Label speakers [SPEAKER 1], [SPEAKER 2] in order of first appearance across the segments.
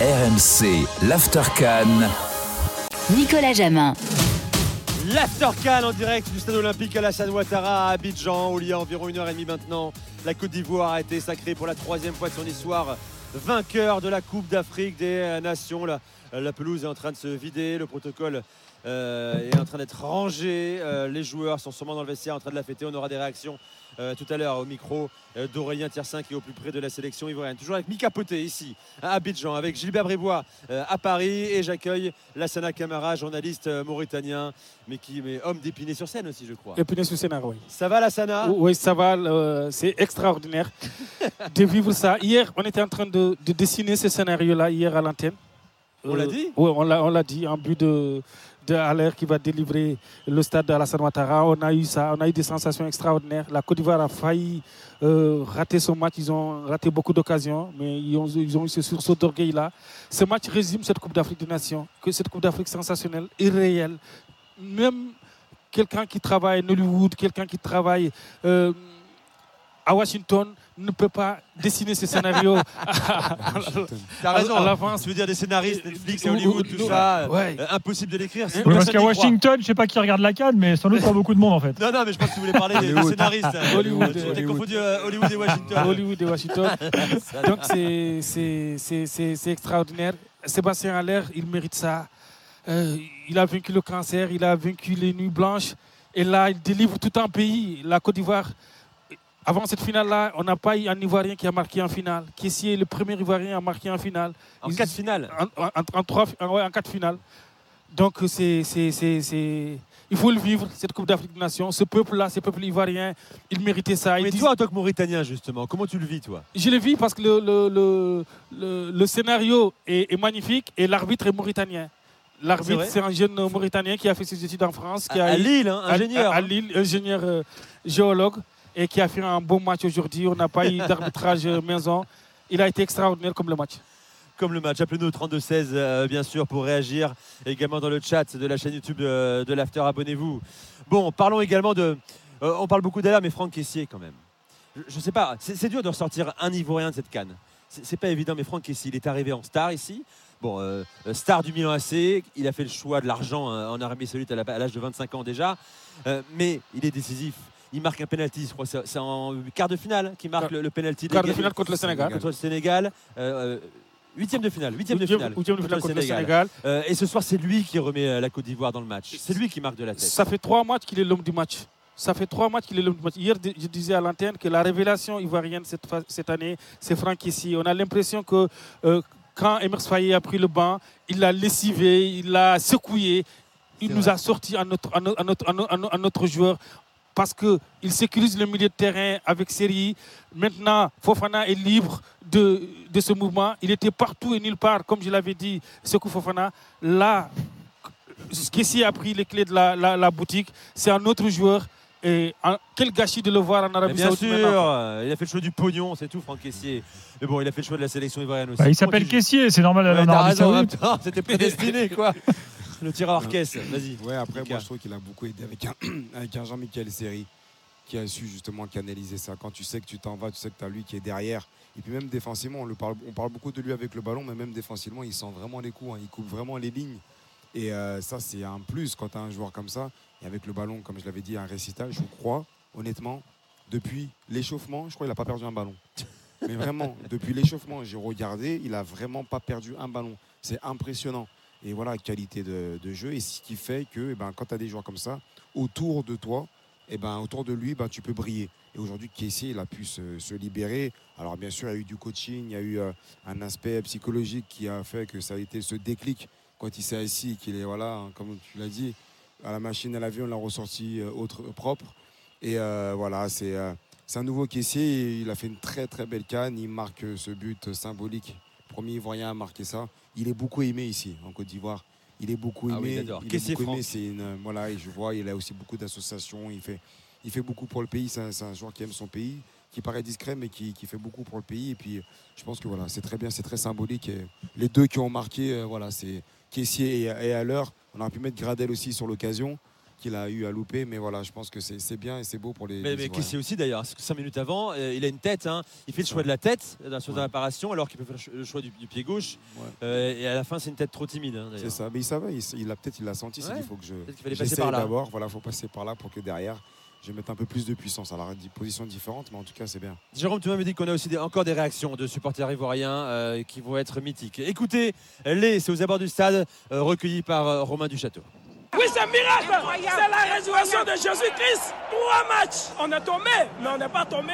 [SPEAKER 1] RMC, l'After
[SPEAKER 2] Nicolas Jamin.
[SPEAKER 3] L'After en direct du stade olympique Alassane Ouattara à Abidjan, où il y a environ une heure et demie maintenant. La Côte d'Ivoire a été sacrée pour la troisième fois de son histoire vainqueur de la Coupe d'Afrique des Nations. La, la, pelouse est en train de se vider, le protocole euh, est en train d'être rangé. Euh, les joueurs sont sûrement dans le vestiaire en train de la fêter. On aura des réactions euh, tout à l'heure au micro d'Aurélien Tiersin qui est au plus près de la sélection ivoirienne. Toujours avec Mika Poté ici à Abidjan, avec Gilbert Brébois à Paris et j'accueille Lassana Camara, journaliste mauritanien, mais qui est homme d'Épinay sur scène aussi, je crois.
[SPEAKER 4] Épinay sur scène, oui.
[SPEAKER 3] Ça va Lassana?
[SPEAKER 4] Oui, ça va. c'est extraordinaire de vivre ça. Hier, on était en train de, de dessiner ce scénario-là hier à l'antenne.
[SPEAKER 3] On l'a dit?
[SPEAKER 4] Oui, on l'a dit en but de, de qui va délivrer le stade de Ouattara. On a eu ça, on a eu des sensations extraordinaires. La Côte d'Ivoire a failli euh, rater son match. Ils ont raté beaucoup d'occasions, mais ils ont, eu ce sursaut d'orgueil-là. Ce match résume cette Coupe d'Afrique des Nations, que cette Coupe d'Afrique sensationnelle, irréelle. Même quelqu'un qui travaille à Hollywood, quelqu'un qui travaille euh, à Washington, ne peut pas dessiner ce scénario
[SPEAKER 3] T'as raison. À, l'avance. Tu veux dire des scénaristes, Netflix et Hollywood, tout ça. Euh, impossible de l'écrire.
[SPEAKER 5] parce qu'à Washington, je sais pas qui regarde la canne, mais sans doute pas beaucoup de monde en fait.
[SPEAKER 3] Non, non, mais je pense que tu voulais parler des, scénaristes. Hollywood. Tu confondu euh, Hollywood et Washington.
[SPEAKER 4] Hollywood et Washington. Donc c'est extraordinaire. Sébastien Allaire, il mérite ça. Euh, il a vaincu le cancer, il a vaincu les nuits blanches. Et là, il délivre tout un pays. La Côte d'Ivoire avant cette finale-là, on n'a pas eu un Ivoirien qui a marqué en finale. Qui est le premier Ivoirien à marquer en finale.
[SPEAKER 3] En quatre finales
[SPEAKER 4] en, trois, en, quatre finales. Donc, c'est, il faut le vivre, cette Coupe d'Afrique des Nations. Ce peuple-là, ce peuple ivoirien, il méritait ça.
[SPEAKER 3] Mais toi, en tant que Mauritanien, justement, comment tu le vis, toi?
[SPEAKER 4] Je le vis parce que le, le, scénario est, magnifique et l'arbitre est mauritanien. L'arbitre, c'est un jeune Mauritanien qui a fait ses études en France. Qui
[SPEAKER 3] à,
[SPEAKER 4] a
[SPEAKER 3] Lille, hein, ingénieur.
[SPEAKER 4] À, Lille, ingénieur euh, géologue et qui a fait un bon match aujourd'hui. On n'a pas eu d'arbitrage maison. Il a été extraordinaire comme le match
[SPEAKER 3] comme le match. Appelez-nous au 32-16, euh, bien sûr, pour réagir. Également dans le chat de la chaîne YouTube de, l'After, abonnez-vous. Bon, parlons également de. Euh, on parle beaucoup d'ailleurs, mais Franck Caissier, quand même. Je ne sais pas, c'est dur de ressortir un Ivoirien de cette canne. C'est pas évident, mais Franck Caissier, il est arrivé en star ici. Bon, euh, star du Milan AC, il a fait le choix de l'argent hein, en Arabie Saoudite à l'âge de 25 ans déjà, mais il est décisif il marque un penalty, je crois. C'est en quart de finale qu'il marque le, penalty.
[SPEAKER 4] Quart de finale contre le Sénégal.
[SPEAKER 3] Contre le Sénégal. Euh, euh, huitième de finale, huitième de finale,
[SPEAKER 4] huitième de finale contre, le Sénégal.
[SPEAKER 3] Euh, et ce soir, c'est lui qui remet la Côte d'Ivoire dans le match. C'est lui qui marque de la tête.
[SPEAKER 4] Ça fait trois matchs qu'il est l'homme du match. Ça fait trois matchs qu'il est l'homme du match. Hier, je disais à l'antenne que la révélation ivoirienne cette, cette année, c'est Franck ici. On a l'impression que quand Emers Faye a pris le banc, il l'a lessivé, il l'a secoué. Il nous a sorti à notre, à notre, à notre joueur parce qu'il sécurise le milieu de terrain avec Série. Maintenant, Fofana est libre de, de, ce mouvement. Il était partout et nulle part, comme je l'avais dit, Sekou Fofana. Là, Kessie a pris les clés de la, la, boutique. C'est un autre joueur. Et quel gâchis de le voir en Arabie
[SPEAKER 3] Bien
[SPEAKER 4] Saoudite.
[SPEAKER 3] Bien sûr, il a fait le choix du pognon, c'est tout, Franck Caissier. Mais bon, il a fait le choix de la sélection ivoirienne aussi.
[SPEAKER 5] Bah, il s'appelle Caissier, c'est normal ouais, en Arabie Saoudite.
[SPEAKER 3] C'était prédestiné, quoi. le tireur orchestre, vas-y.
[SPEAKER 6] Ouais, après, moi, je trouve qu'il a beaucoup aidé avec un, avec un Jean-Michel Seri qui a su justement canaliser ça. Quand tu sais que tu t'en vas, tu sais que tu as lui qui est derrière. Et puis même défensivement, on, le parle, on parle beaucoup de lui avec le ballon, mais même défensivement, il sent vraiment les coups, hein. il coupe vraiment les lignes. Et euh, ça, c'est un plus quand tu as un joueur comme ça. Et avec le ballon, comme je l'avais dit, un récital, je crois, honnêtement, depuis l'échauffement, je crois qu'il n'a pas perdu un ballon. Mais vraiment, depuis l'échauffement, j'ai regardé, il n'a vraiment pas perdu un ballon. C'est impressionnant. Et voilà, qualité de, jeu. Et ce qui fait que eh ben, quand tu as des joueurs comme ça, autour de toi, eh ben, autour de lui, ben, tu peux briller. Et aujourd'hui, Kessie, il a pu se, libérer. Alors bien sûr, il y a eu du coaching, il y a eu euh, un aspect psychologique qui a fait que ça a été ce déclic quand il s'est assis, qu'il est, voilà, hein, comme tu l'as dit, à la machine à laver, on l'a ressorti euh, autre, propre. Et euh, voilà, c'est un nouveau caissier. Il a fait une très très belle canne. Il marque ce but symbolique. Premier Ivoirien à marquer ça. Il est beaucoup aimé ici, en Côte d'Ivoire. Il est beaucoup
[SPEAKER 3] ah
[SPEAKER 6] aimé.
[SPEAKER 3] il est beaucoup aimé.
[SPEAKER 6] C'est une, voilà, et je vois, il a aussi beaucoup d'associations. Il fait, il fait beaucoup pour le pays. C'est un, joueur qui aime son pays, qui paraît discret, mais qui, fait beaucoup pour le pays. Et puis, je pense que voilà, c'est très bien, c'est très symbolique. les deux qui ont marqué, euh, voilà, c'est Caissier et, à l'heure. On aurait pu mettre Gradel aussi sur l'occasion. Qu'il a eu à louper. Mais voilà, je pense que c'est c'est bien et c'est beau pour les.
[SPEAKER 3] Mais, mais. Kessie aussi d'ailleurs, parce que 5 minutes avant, euh, il a une tête, hein. il fait le
[SPEAKER 6] C'est
[SPEAKER 3] choix de la tête euh, sur
[SPEAKER 6] Ouais.
[SPEAKER 3] la réparation, alors qu'il peut faire le ch- le choix du, du pied gauche.
[SPEAKER 6] Ouais.
[SPEAKER 3] Euh, et à la fin, c'est une tête trop timide. hein,
[SPEAKER 6] C'est ça, mais il savait, il, il a peut-être il l'a senti,
[SPEAKER 3] Ouais.
[SPEAKER 6] il faut que je
[SPEAKER 3] passer
[SPEAKER 6] j'essaye
[SPEAKER 3] par là.
[SPEAKER 6] d'abord, voilà, faut passer par là pour que derrière je mette un peu plus de puissance. Alors des positions différentes, mais en tout cas c'est bien.
[SPEAKER 3] Jérôme, tu m'avais dit qu'on a aussi des- encore des réactions de supporters ivoiriens euh, qui vont être mythiques. Écoutez, les, c'est aux abords du stade, euh, recueillis par euh, Romain Duchâteau.
[SPEAKER 2] C'est un miracle. C'est la résurrection de Jésus-Christ. Trois matchs. On est tombé, mais on n'est pas tombé.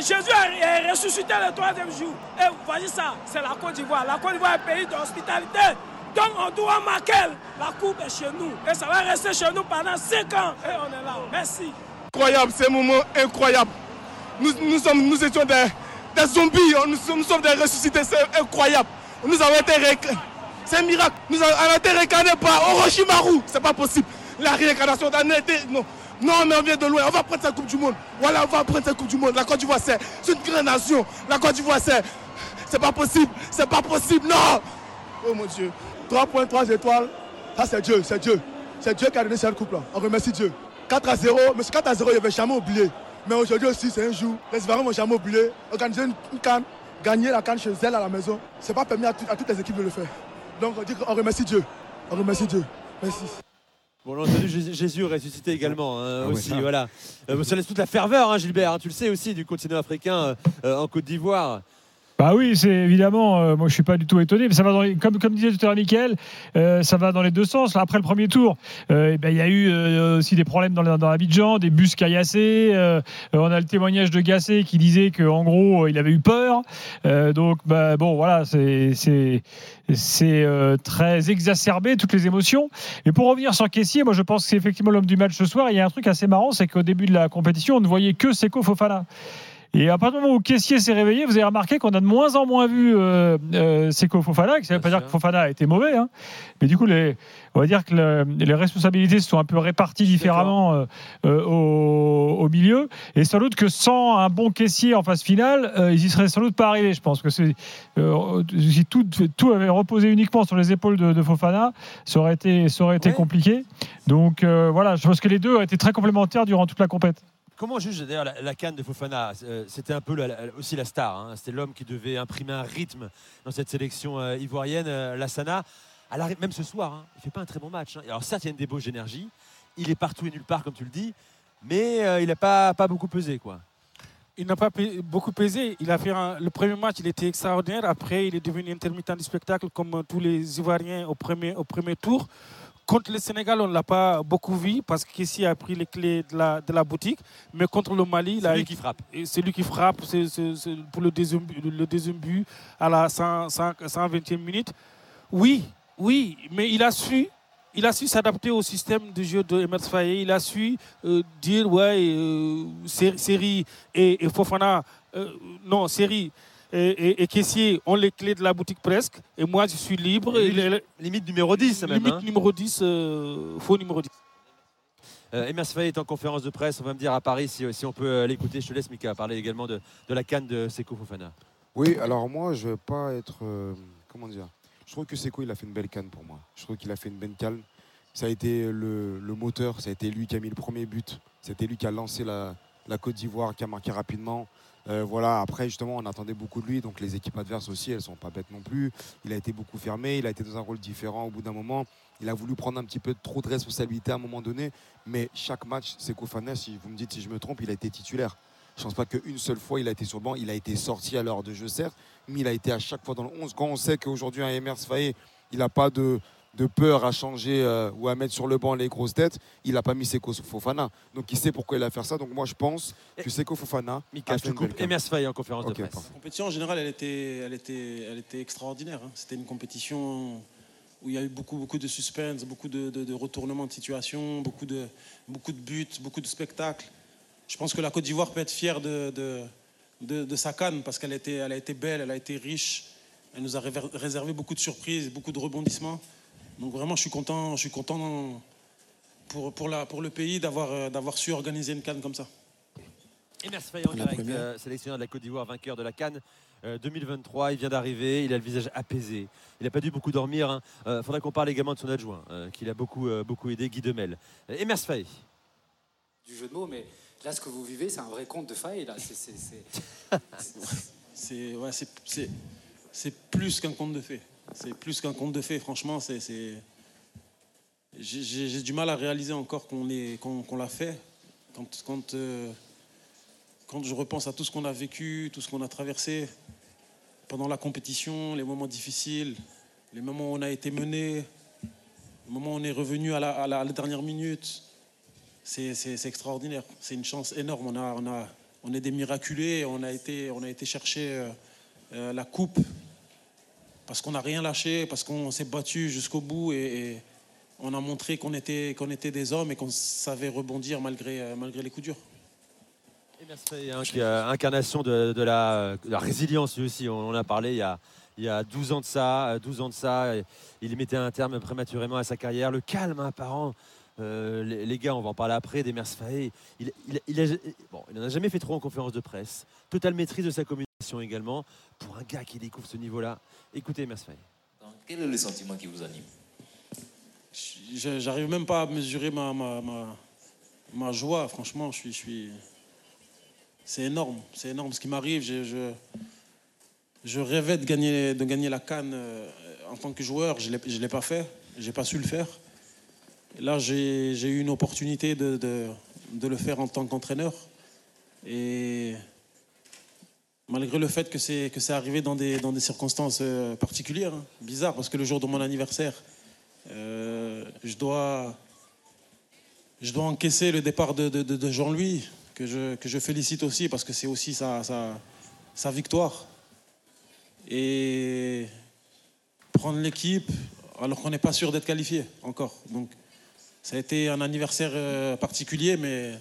[SPEAKER 2] Jésus est ressuscité le troisième jour. Et vous voyez ça, c'est la Côte d'Ivoire. La Côte d'Ivoire est un pays d'hospitalité. Donc on doit marquer. La coupe est chez nous. Et ça va rester chez nous pendant cinq ans. Et on est là. Merci.
[SPEAKER 7] incroyable, c'est un moment incroyable. Nous, nous, sommes, nous étions des, des zombies, nous, sommes- nous sommes des ressuscités, c'est incroyable. Nous avons été réc- C'est un miracle. Nous avons été réincarnés par Orochimaru. C'est pas possible. La réincarnation d'un été. Non. Non, mais on vient de loin. On va prendre cette Coupe du Monde. Voilà, on va prendre cette Coupe du Monde. La Côte d'Ivoire, c'est une grande nation. La Côte d'Ivoire, c'est. C'est pas possible. C'est pas possible. Non. Oh mon Dieu. 3 points, 3 étoiles. Ça, c'est Dieu. C'est Dieu. C'est Dieu qui a donné cette coupe-là. On remercie Dieu. 4 à 0. Mais ce 4 à 0, il n'avait jamais oublié. Mais aujourd'hui aussi, c'est un jour. Les Ivoiriens n'ont jamais oublié. Organiser une, canne, gagner la canne chez elle à la maison, c'est pas permis à toutes les équipes de le faire. Donc on dit qu'on remercie Dieu. On remercie Dieu. Merci.
[SPEAKER 3] Bon, on a entendu Jésus- ressuscité également hein,
[SPEAKER 6] Ah ouais,
[SPEAKER 3] aussi,
[SPEAKER 6] ça.
[SPEAKER 3] voilà. Euh, ça laisse toute la ferveur, hein, Gilbert. hein, tu le sais aussi du continent africain euh, euh, en Côte d'Ivoire.
[SPEAKER 5] Bah oui, c'est évidemment, euh, moi je suis pas du tout étonné, mais ça va dans les- comme, comme disait tout à l'heure Mickaël, euh, ça va dans les deux sens. Là, après le premier tour, euh, eh ben, il y a eu euh, aussi des problèmes dans, dans l'Abidjan, des bus caillassés. euh, euh, on a le témoignage de Gassé qui disait qu'en gros, euh, il avait eu peur. Euh, donc, bah, bon, voilà, c'est euh, très exacerbé toutes les émotions. Et pour revenir sur Caissier, moi je pense que c'est effectivement l'homme du match ce soir. Il y a un truc assez marrant, c'est qu'au début de la compétition, on ne voyait que Seko Fofana. Et à partir du moment où Caissier s'est réveillé, vous avez remarqué qu'on a de moins en moins vu euh, euh, Seko Fofana, ça ne veut pas dire que Fofana a été mauvais, hein. mais du coup, les, on va dire que le- les responsabilités se sont un peu réparties différemment euh, euh, au, au milieu. Et sans doute que sans un bon Caissier en phase finale, euh, ils y seraient sans doute pas arrivés. Je pense que si tout, tout avait reposé uniquement sur les épaules de, de Fofana, ça aurait été, ça aurait été
[SPEAKER 3] Ouais.
[SPEAKER 5] compliqué. Donc voilà, je pense que les deux ont été très complémentaires durant toute la compétition.
[SPEAKER 3] Comment juge d'ailleurs la, canne de Fofana? Euh, C'était un peu aussi la star. hein. C'était l'homme qui devait imprimer un rythme dans cette sélection euh, ivoirienne, euh, Lassana. Même ce soir, hein, il fait pas un très bon match. hein. Alors certes, il y a une débauche d'énergie. Il est partout et nulle part, comme tu le dis. Mais euh, il n'a pas, beaucoup pesé.
[SPEAKER 4] Il n'a pas beaucoup pesé. Il a fait le premier match, il était extraordinaire. Après, il est devenu intermittent du spectacle comme tous les Ivoiriens au premier tour. Contre le Sénégal, on ne l'a pas beaucoup vu parce qu'ici a pris les clés de la, de la boutique. Mais contre le Mali,
[SPEAKER 3] C'est lui qui frappe.
[SPEAKER 4] c'est lui qui frappe pour le deuxième, but- le deuxième but à la 100 100 120e minute. Oui, oui, mais il a su, il a su s'adapter au système de jeu de Emers Faye. Il a su euh, dire ouais, euh, Sé- Série et, et Fofana, euh, non, Série et, et, et Kessier ont les clés de la boutique presque. Et moi, je suis libre.
[SPEAKER 3] Et
[SPEAKER 4] Et
[SPEAKER 3] lui,
[SPEAKER 4] le-
[SPEAKER 3] Limite numéro 10 même.
[SPEAKER 4] limite
[SPEAKER 3] hein.
[SPEAKER 4] numéro 10, euh, faux numéro 10.
[SPEAKER 3] Euh, Emers Faye est en conférence de presse. On va me dire à Paris si, si on peut euh, l'écouter. Je te laisse, Mika, parler également de, de la canne de Seko Fofana.
[SPEAKER 6] Oui, alors moi, je veux pas être. euh, comment dire Je trouve que Seko, il a fait une belle canne pour moi. Je trouve qu'il a fait une belle canne. Ça a été le, le moteur, ça a été lui qui a mis le premier but. C'était lui qui a lancé la, la Côte d'Ivoire, qui a marqué rapidement. Euh, voilà, après, justement, on attendait beaucoup de lui. Donc, les équipes adverses aussi, elles sont pas bêtes non plus. Il a été beaucoup fermé. Il a été dans un rôle différent au bout d'un moment. Il a voulu prendre un petit peu trop de responsabilité à un moment donné. Mais chaque match, Seko Fana, si vous me dites si je me trompe, il a été titulaire. Je pense pas qu'une seule fois il a été sur le banc. Il a été sorti à l'heure de jeu, certes, mais il a été à chaque fois dans le 11. Quand on sait qu'aujourd'hui, un Emers Faye, il n'a pas de, de peur à changer euh, ou à mettre sur le banc les grosses têtes, il n'a pas mis Seko Fofana. Donc il sait pourquoi il a fait ça. Donc moi, je pense que Seko Fofana.
[SPEAKER 3] Mika,
[SPEAKER 6] a
[SPEAKER 3] je
[SPEAKER 6] fait
[SPEAKER 3] coupe. Emers Faye en conférence
[SPEAKER 6] Ok,
[SPEAKER 3] de presse.
[SPEAKER 8] La compétition en général, elle était, elle était, elle était extraordinaire. hein. C'était une compétition où il y a eu beaucoup, beaucoup de suspense, beaucoup de, de- de retournements de situation, beaucoup de, beaucoup de buts, beaucoup de spectacles. Je pense que la Côte d'Ivoire peut être fière de, de, de- de sa canne parce qu'elle elle a été belle, elle a été riche. Elle nous a réservé beaucoup de surprises, beaucoup de rebondissements. Donc vraiment, je suis content, je suis content pour, pour, la, pour le pays d'avoir, euh, d'avoir su organiser une canne comme ça.
[SPEAKER 3] Faye
[SPEAKER 8] La
[SPEAKER 3] direct,
[SPEAKER 8] première.
[SPEAKER 3] euh, sélectionneur de la Côte d'Ivoire, vainqueur de la Cannes euh, 2023. Il vient d'arriver, il a le visage apaisé. Il n'a pas dû beaucoup dormir. Il faudrait qu'on parle également de son adjoint, euh, qui l'a beaucoup, euh, beaucoup aidé, Guy Demel. Euh, Emers Faye.
[SPEAKER 9] du jeu de mots, mais là, ce que vous vivez, c'est un vrai conte de faille. Là, c'est, c'est- c'est-
[SPEAKER 8] C'est ouais, c'est- c'est- c'est plus qu'un conte de fées. C'est plus qu'un conte de fées, franchement. c'est J'ai du mal à réaliser encore qu'on est- qu'on l'a fait. Euh, quand je repense à tout ce qu'on a vécu, tout ce qu'on a traversé pendant la compétition, les moments difficiles, les moments où on a été mené, les moments où on est revenu à la, dernière minute, c'est extraordinaire. C'est une chance énorme. On, est des miraculés. On a été, on a été chercher euh, euh, la coupe parce qu'on n'a rien lâché, parce qu'on s'est battu jusqu'au bout et, et on a montré qu'on était, qu'on était des hommes et qu'on savait rebondir malgré, euh, malgré les coups durs.
[SPEAKER 3] Hein, qui est euh, incarnation de, la, résilience lui aussi. On en a parlé il y a, il y a 12 ans de ça. euh, 12 ans de ça. et Il mettait un terme prématurément à sa carrière. Le calme hein, apparent. Euh, les, gars, on va en parler après, d'Emers Faye. Il, il, bon, il n'en a jamais fait trop en conférence de presse. Totale maîtrise de sa communication également. Pour un gars qui découvre ce niveau-là, écoutez.
[SPEAKER 10] Donc, quel est le sentiment qui vous anime?
[SPEAKER 8] Je- J'arrive même pas à mesurer ma, ma, ma, ma joie. Franchement, je suis, je suis... c'est énorme. C'est énorme ce qui m'arrive. Je, je, je rêvais de gagner, de gagner la canne en tant que joueur. Je ne l'ai pas fait. Je n'ai pas su le faire. Et là, j'ai j'ai eu une opportunité de, de, de le faire en tant qu'entraîneur. Et malgré le fait que c'est que arrivé dans des, circonstances euh, particulières, hein, bizarres, parce que le jour de mon anniversaire, euh, je, dois, encaisser le départ de, Jean-Louis, que je, félicite aussi, parce que c'est aussi sa, sa, sa victoire. Et prendre l'équipe alors qu'on n'est pas sûr d'être qualifié encore. Donc ça a été un anniversaire euh, particulier, mais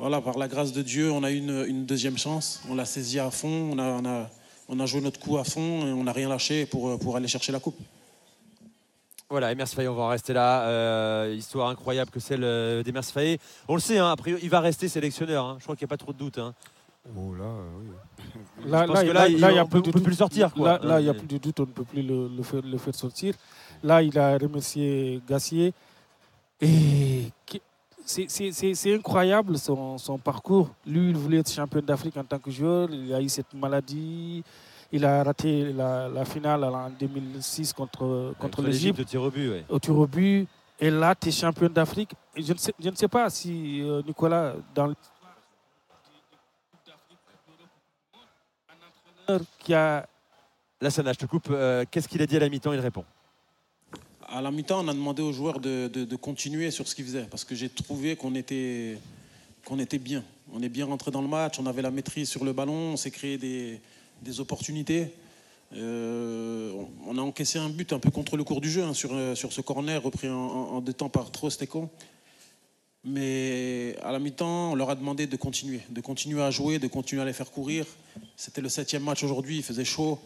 [SPEAKER 8] voilà, par la grâce de Dieu, on a eu une, une deuxième chance. On l'a saisi à fond, on a, on, a, on a joué notre coup à fond et on n'a rien lâché pour, pour aller chercher la coupe.
[SPEAKER 3] Voilà, Emers Faye, on va en rester là. Euh, histoire incroyable que celle euh, d'Emers Faye. On le sait, hein, après, il va rester sélectionneur. hein. Je crois qu'il n'y a pas trop de doute. hein.
[SPEAKER 6] Oh là, euh, oui.
[SPEAKER 4] Là, il plus
[SPEAKER 3] peut- plus le sortir, quoi.
[SPEAKER 4] Là, il n'y a plus de doute, on ne peut plus le, le faire, le faire sortir. Là, il a remercié Gassier. Et c'est- incroyable son, son parcours. Lui, il voulait être champion d'Afrique en tant que joueur. Il a eu cette maladie. Il a raté la, la finale en 2006 contre, contre
[SPEAKER 3] l'Égypte au tir au but. ouais.
[SPEAKER 4] au tir au but. Et là, tu es champion d'Afrique. Je ne, sais, je ne sais pas si euh, Nicolas, dans l'histoire un entraîneur qui a
[SPEAKER 3] Lassana, je te coupe. euh, Qu'est-ce qu'il a dit à la mi-temps? Il répond.
[SPEAKER 8] À la mi-temps, on a demandé aux joueurs de, continuer sur ce qu'ils faisaient parce que j'ai trouvé qu'on était, bien. On est bien rentré dans le match, on avait la maîtrise sur le ballon, on s'est créé des, opportunités. Euh, on a encaissé un but un peu contre le cours du jeu hein, sur, euh, sur ce corner repris en, deux temps par Trostekon. Mais à la mi-temps, on leur a demandé de continuer, de continuer à jouer, de continuer à les faire courir. C'était le septième match aujourd'hui, il faisait chaud.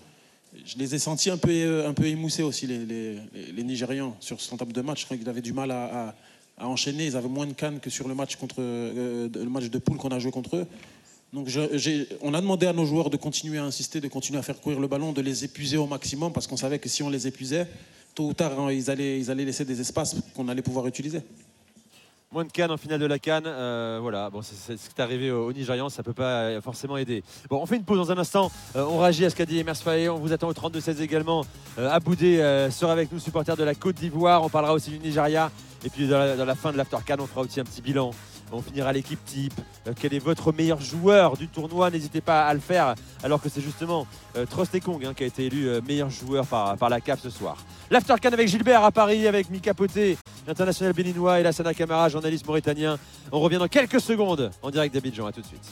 [SPEAKER 8] Je les ai sentis un peu, euh, un peu émoussés aussi, les, Nigérians, sur son table de match. Je crois qu'ils avaient du mal à, enchaîner. Ils avaient moins de cannes que sur le match, contre, euh, le match de poule qu'on a joué contre eux. Donc on a demandé à nos joueurs de continuer à insister, de continuer à faire courir le ballon, de les épuiser au maximum, parce qu'on savait que si on les épuisait, tôt ou tard, hein, ils, allaient, ils allaient laisser des espaces qu'on allait pouvoir utiliser.
[SPEAKER 3] Moins de Cannes en finale de la Cannes. euh, voilà, bon, c'est ce qui est arrivé aux, aux Nigérians, ça peut pas euh, forcément aider. Bon, on fait une pause dans un instant. Euh, on réagit à ce qu'a dit Emers. On vous attend au 32-16 également. Aboudé sera avec nous, supporter de la Côte d'Ivoire. On parlera aussi du Nigeria. Et puis dans la, fin de l'After Cannes, on fera aussi un petit bilan. On finira l'équipe type. Quel est votre meilleur joueur du tournoi? N'hésitez pas à le faire. Alors que c'est justement euh, Trostekong hein, qui a été élu meilleur joueur par, par la CAF ce soir. L'After Cannes avec Gilbert à Paris, avec Mika Poté, international béninois, et Lassana Camara, journaliste mauritanien. On revient dans quelques secondes en direct d'Abidjan. À tout de suite.